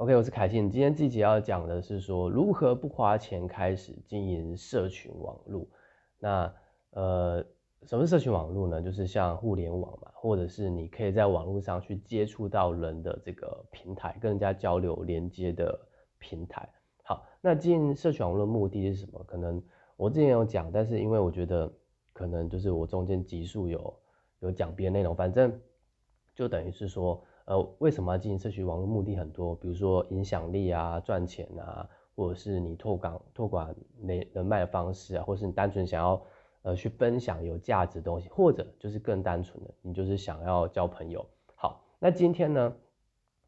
OK，我是凯信。今天这节要讲的是说如何不花钱开始经营社群网络。那呃，什么是社群网络呢？就是像互联网嘛，或者是你可以在网络上去接触到人的这个平台，跟人家交流连接的平台。好，那经营社群网络的目的是什么？可能我之前有讲，但是因为我觉得可能就是我中间集数有有讲别的内容，反正就等于是说。呃，为什么要进行社群网络？目的很多，比如说影响力啊、赚钱啊，或者是你拓广拓广人人脉的方式啊，或是你单纯想要呃去分享有价值的东西，或者就是更单纯的，你就是想要交朋友。好，那今天呢，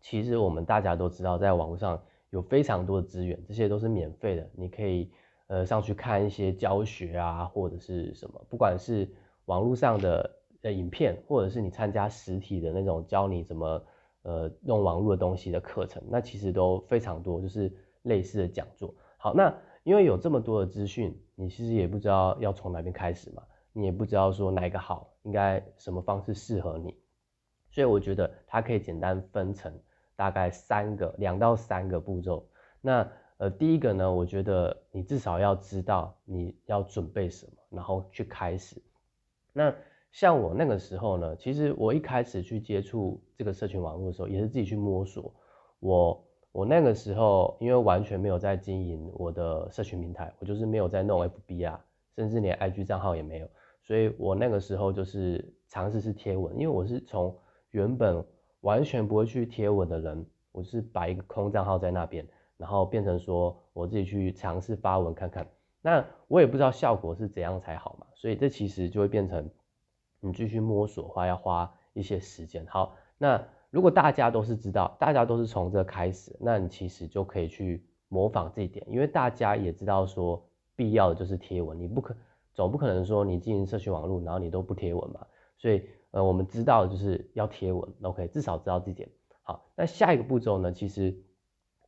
其实我们大家都知道，在网络上有非常多的资源，这些都是免费的，你可以呃上去看一些教学啊，或者是什么，不管是网络上的呃影片，或者是你参加实体的那种教你怎么。呃，用网络的东西的课程，那其实都非常多，就是类似的讲座。好，那因为有这么多的资讯，你其实也不知道要从哪边开始嘛，你也不知道说哪一个好，应该什么方式适合你，所以我觉得它可以简单分成大概三个，两到三个步骤。那呃，第一个呢，我觉得你至少要知道你要准备什么，然后去开始。那像我那个时候呢，其实我一开始去接触这个社群网络的时候，也是自己去摸索。我我那个时候因为完全没有在经营我的社群平台，我就是没有在弄 FB 啊，甚至连 IG 账号也没有。所以我那个时候就是尝试是贴文，因为我是从原本完全不会去贴文的人，我是摆一个空账号在那边，然后变成说我自己去尝试发文看看。那我也不知道效果是怎样才好嘛，所以这其实就会变成。你继续摸索的话，要花一些时间。好，那如果大家都是知道，大家都是从这开始，那你其实就可以去模仿这一点，因为大家也知道说必要的就是贴文，你不可总不可能说你经营社群网络，然后你都不贴文嘛。所以呃，我们知道就是要贴文，OK，至少知道这点。好，那下一个步骤呢？其实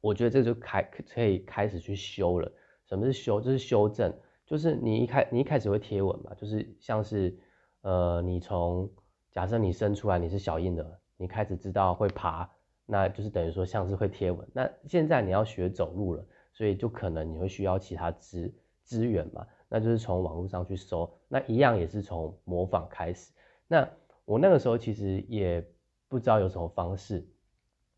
我觉得这就开可以开始去修了。什么是修？就是修正，就是你一开你一开始会贴文嘛，就是像是。呃，你从假设你生出来你是小婴儿，你开始知道会爬，那就是等于说像是会贴吻。那现在你要学走路了，所以就可能你会需要其他资资源嘛，那就是从网络上去搜，那一样也是从模仿开始。那我那个时候其实也不知道有什么方式，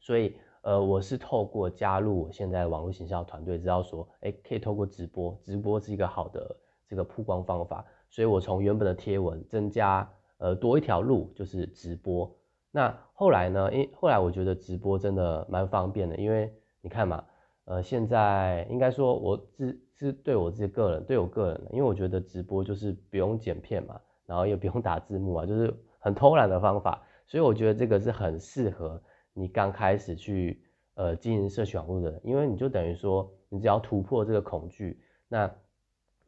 所以呃，我是透过加入我现在网络行销团队，知道说，哎，可以透过直播，直播是一个好的这个曝光方法。所以我从原本的贴文增加，呃，多一条路就是直播。那后来呢？因后来我觉得直播真的蛮方便的，因为你看嘛，呃，现在应该说我自是对我自己个人，对我个人的，因为我觉得直播就是不用剪片嘛，然后也不用打字幕啊，就是很偷懒的方法。所以我觉得这个是很适合你刚开始去呃经营社群网络的，因为你就等于说你只要突破这个恐惧，那。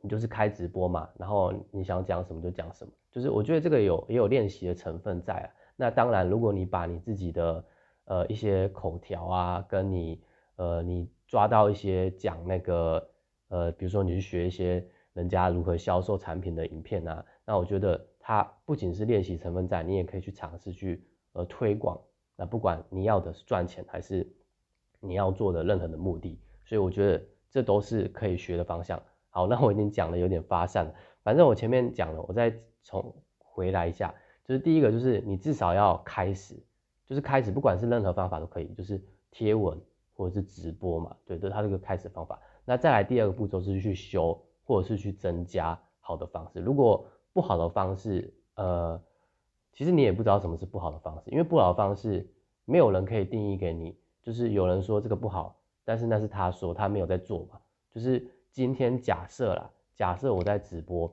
就是开直播嘛，然后你想讲什么就讲什么，就是我觉得这个有也有练习的成分在啊。那当然，如果你把你自己的呃一些口条啊，跟你呃你抓到一些讲那个呃，比如说你去学一些人家如何销售产品的影片啊，那我觉得它不仅是练习成分在，你也可以去尝试去呃推广。那不管你要的是赚钱还是你要做的任何的目的，所以我觉得这都是可以学的方向。好，那我已经讲的有点发散了。反正我前面讲了，我再重回来一下。就是第一个，就是你至少要开始，就是开始，不管是任何方法都可以，就是贴文或者是直播嘛，对，这是它这个开始方法。那再来第二个步骤是去修，或者是去增加好的方式。如果不好的方式，呃，其实你也不知道什么是不好的方式，因为不好的方式没有人可以定义给你。就是有人说这个不好，但是那是他说他没有在做嘛，就是。今天假设啦，假设我在直播，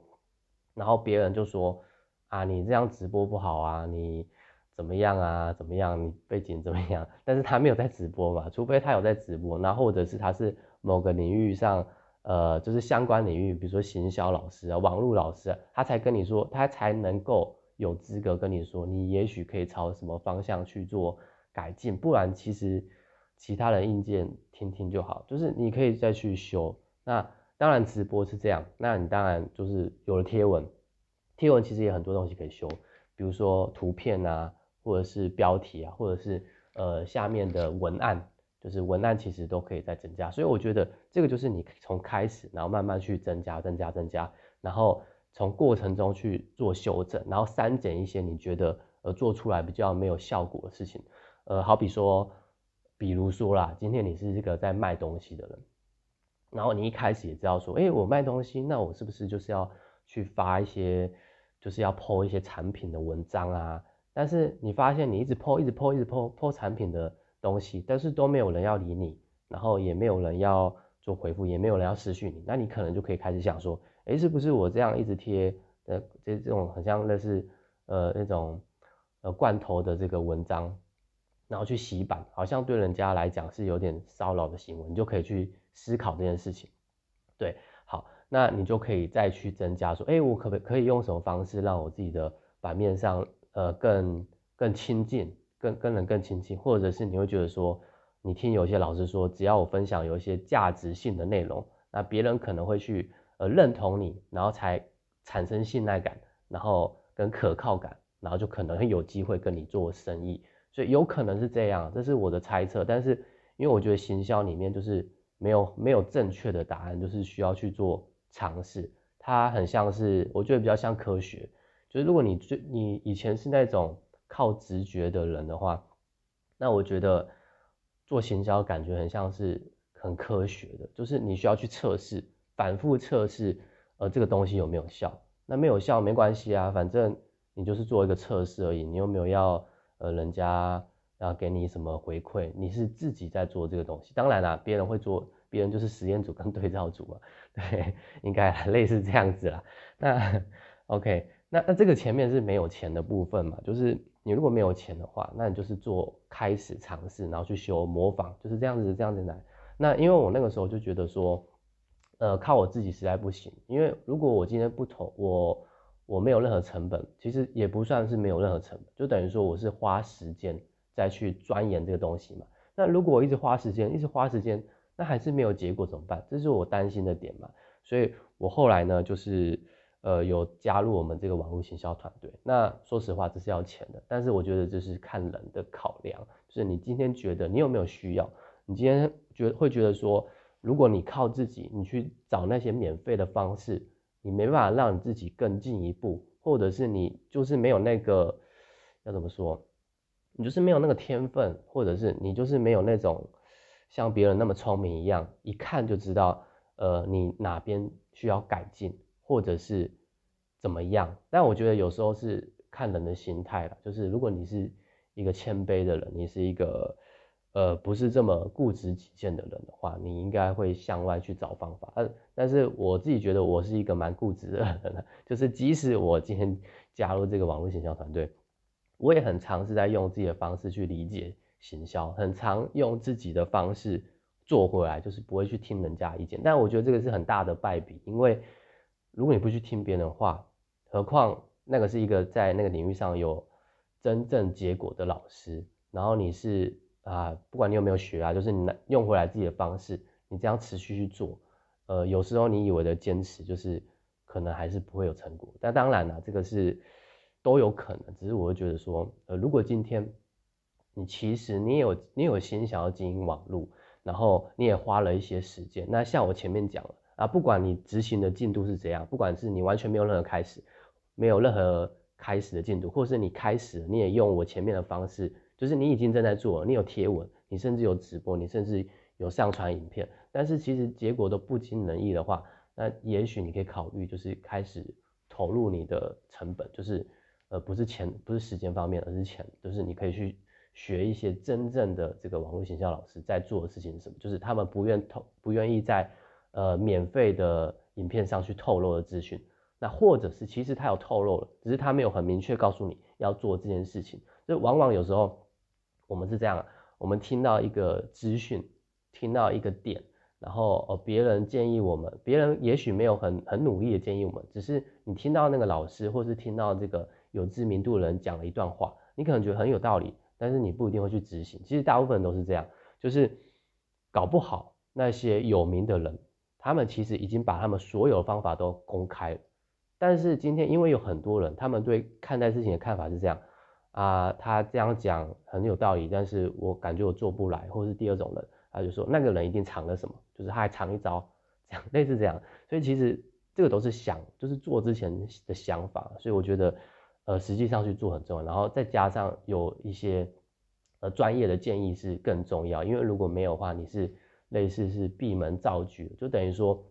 然后别人就说啊，你这样直播不好啊，你怎么样啊，怎么样，你背景怎么样？但是他没有在直播嘛，除非他有在直播，那或者是他是某个领域上，呃，就是相关领域，比如说行销老师啊、网络老师啊，他才跟你说，他才能够有资格跟你说，你也许可以朝什么方向去做改进，不然其实其他人硬件听听就好，就是你可以再去修。那当然直播是这样，那你当然就是有了贴文，贴文其实也很多东西可以修，比如说图片啊，或者是标题啊，或者是呃下面的文案，就是文案其实都可以再增加。所以我觉得这个就是你从开始，然后慢慢去增加、增加、增加，然后从过程中去做修正，然后删减一些你觉得呃做出来比较没有效果的事情。呃，好比说，比如说啦，今天你是这个在卖东西的人，然后你一开始也知道说，哎，我卖东西，那我是不是就是要去发一些，就是要 po 一些产品的文章啊？但是你发现你一直 po，一直 po，一直 po，po 产品的东西，但是都没有人要理你，然后也没有人要做回复，也没有人要私讯你，那你可能就可以开始想说，哎，是不是我这样一直贴呃这这种很像类似呃那种呃罐头的这个文章，然后去洗版，好像对人家来讲是有点骚扰的行为，你就可以去思考这件事情。对，好，那你就可以再去增加说，哎，我可不可以用什么方式让我自己的版面上。呃，更更亲近，更跟人更亲近，或者是你会觉得说，你听有些老师说，只要我分享有一些价值性的内容，那别人可能会去呃认同你，然后才产生信赖感，然后跟可靠感，然后就可能会有机会跟你做生意，所以有可能是这样，这是我的猜测。但是因为我觉得行销里面就是没有没有正确的答案，就是需要去做尝试，它很像是我觉得比较像科学。就是如果你最你以前是那种靠直觉的人的话，那我觉得做行销感觉很像是很科学的，就是你需要去测试，反复测试，呃，这个东西有没有效？那没有效没关系啊，反正你就是做一个测试而已，你又没有要呃人家要给你什么回馈，你是自己在做这个东西。当然啦，别人会做，别人就是实验组跟对照组嘛，对，应该类似这样子啦。那 OK。那那这个前面是没有钱的部分嘛？就是你如果没有钱的话，那你就是做开始尝试，然后去修模仿，就是这样子这样子来。那因为我那个时候就觉得说，呃，靠我自己实在不行。因为如果我今天不投，我我没有任何成本，其实也不算是没有任何成本，就等于说我是花时间再去钻研这个东西嘛。那如果我一直花时间，一直花时间，那还是没有结果怎么办？这是我担心的点嘛。所以我后来呢，就是。呃，有加入我们这个网络行销团队。那说实话，这是要钱的。但是我觉得这是看人的考量，就是你今天觉得你有没有需要？你今天觉会觉得说，如果你靠自己，你去找那些免费的方式，你没办法让你自己更进一步，或者是你就是没有那个要怎么说？你就是没有那个天分，或者是你就是没有那种像别人那么聪明一样，一看就知道，呃，你哪边需要改进。或者是怎么样？但我觉得有时候是看人的心态了。就是如果你是一个谦卑的人，你是一个呃不是这么固执己见的人的话，你应该会向外去找方法。呃，但是我自己觉得我是一个蛮固执的人，就是即使我今天加入这个网络行销团队，我也很尝试在用自己的方式去理解行销，很常用自己的方式做回来，就是不会去听人家意见。但我觉得这个是很大的败笔，因为。如果你不去听别人的话，何况那个是一个在那个领域上有真正结果的老师，然后你是啊，不管你有没有学啊，就是你用回来自己的方式，你这样持续去做，呃，有时候你以为的坚持，就是可能还是不会有成果。但当然了，这个是都有可能，只是我会觉得说，呃，如果今天你其实你有你有心想要经营网络，然后你也花了一些时间，那像我前面讲了。啊，不管你执行的进度是怎样，不管是你完全没有任何开始，没有任何开始的进度，或是你开始，你也用我前面的方式，就是你已经正在做，你有贴文，你甚至有直播，你甚至有上传影片，但是其实结果都不尽人意的话，那也许你可以考虑，就是开始投入你的成本，就是呃不是钱，不是时间方面，而是钱，就是你可以去学一些真正的这个网络形象老师在做的事情是什么，就是他们不愿透，不愿意在。呃，免费的影片上去透露的资讯，那或者是其实他有透露了，只是他没有很明确告诉你要做这件事情。就往往有时候我们是这样，我们听到一个资讯，听到一个点，然后呃别人建议我们，别人也许没有很很努力的建议我们，只是你听到那个老师或是听到这个有知名度的人讲了一段话，你可能觉得很有道理，但是你不一定会去执行。其实大部分人都是这样，就是搞不好那些有名的人。他们其实已经把他们所有方法都公开了，但是今天因为有很多人，他们对看待事情的看法是这样啊，他这样讲很有道理，但是我感觉我做不来，或是第二种人，他就说那个人一定藏了什么，就是他还藏一招，这样类似这样，所以其实这个都是想，就是做之前的想法，所以我觉得呃实际上去做很重要，然后再加上有一些呃专业的建议是更重要，因为如果没有话，你是类似是闭门造车，就等于说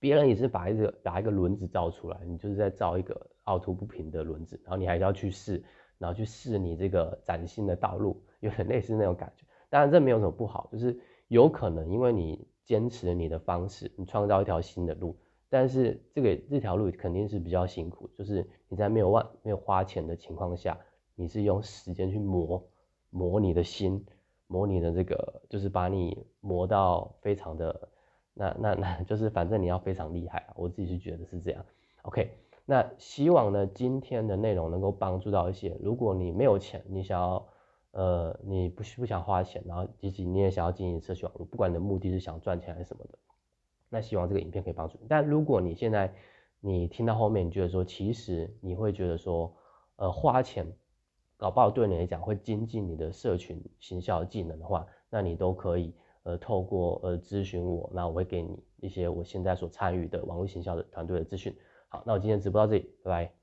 别人也是把一个把一个轮子造出来，你就是在造一个凹凸不平的轮子，然后你还要去试。然后去试你这个崭新的道路，有点类似那种感觉。当然这没有什么不好，就是有可能因为你坚持你的方式，你创造一条新的路。但是这个这条路肯定是比较辛苦，就是你在没有万没有花钱的情况下，你是用时间去磨磨你的心，磨你的这个，就是把你磨到非常的那那那就是反正你要非常厉害，我自己是觉得是这样。OK。那希望呢，今天的内容能够帮助到一些。如果你没有钱，你想要，呃，你不是不想花钱，然后以及你也想要经营社区网络，不管你的目的是想赚钱还是什么的，那希望这个影片可以帮助你。但如果你现在你听到后面，你觉得说，其实你会觉得说，呃，花钱搞不好对你来讲会精进你的社群行销技能的话，那你都可以，呃，透过呃咨询我，那我会给你一些我现在所参与的网络行销的团队的资讯。好，那我今天直播到这里，拜拜。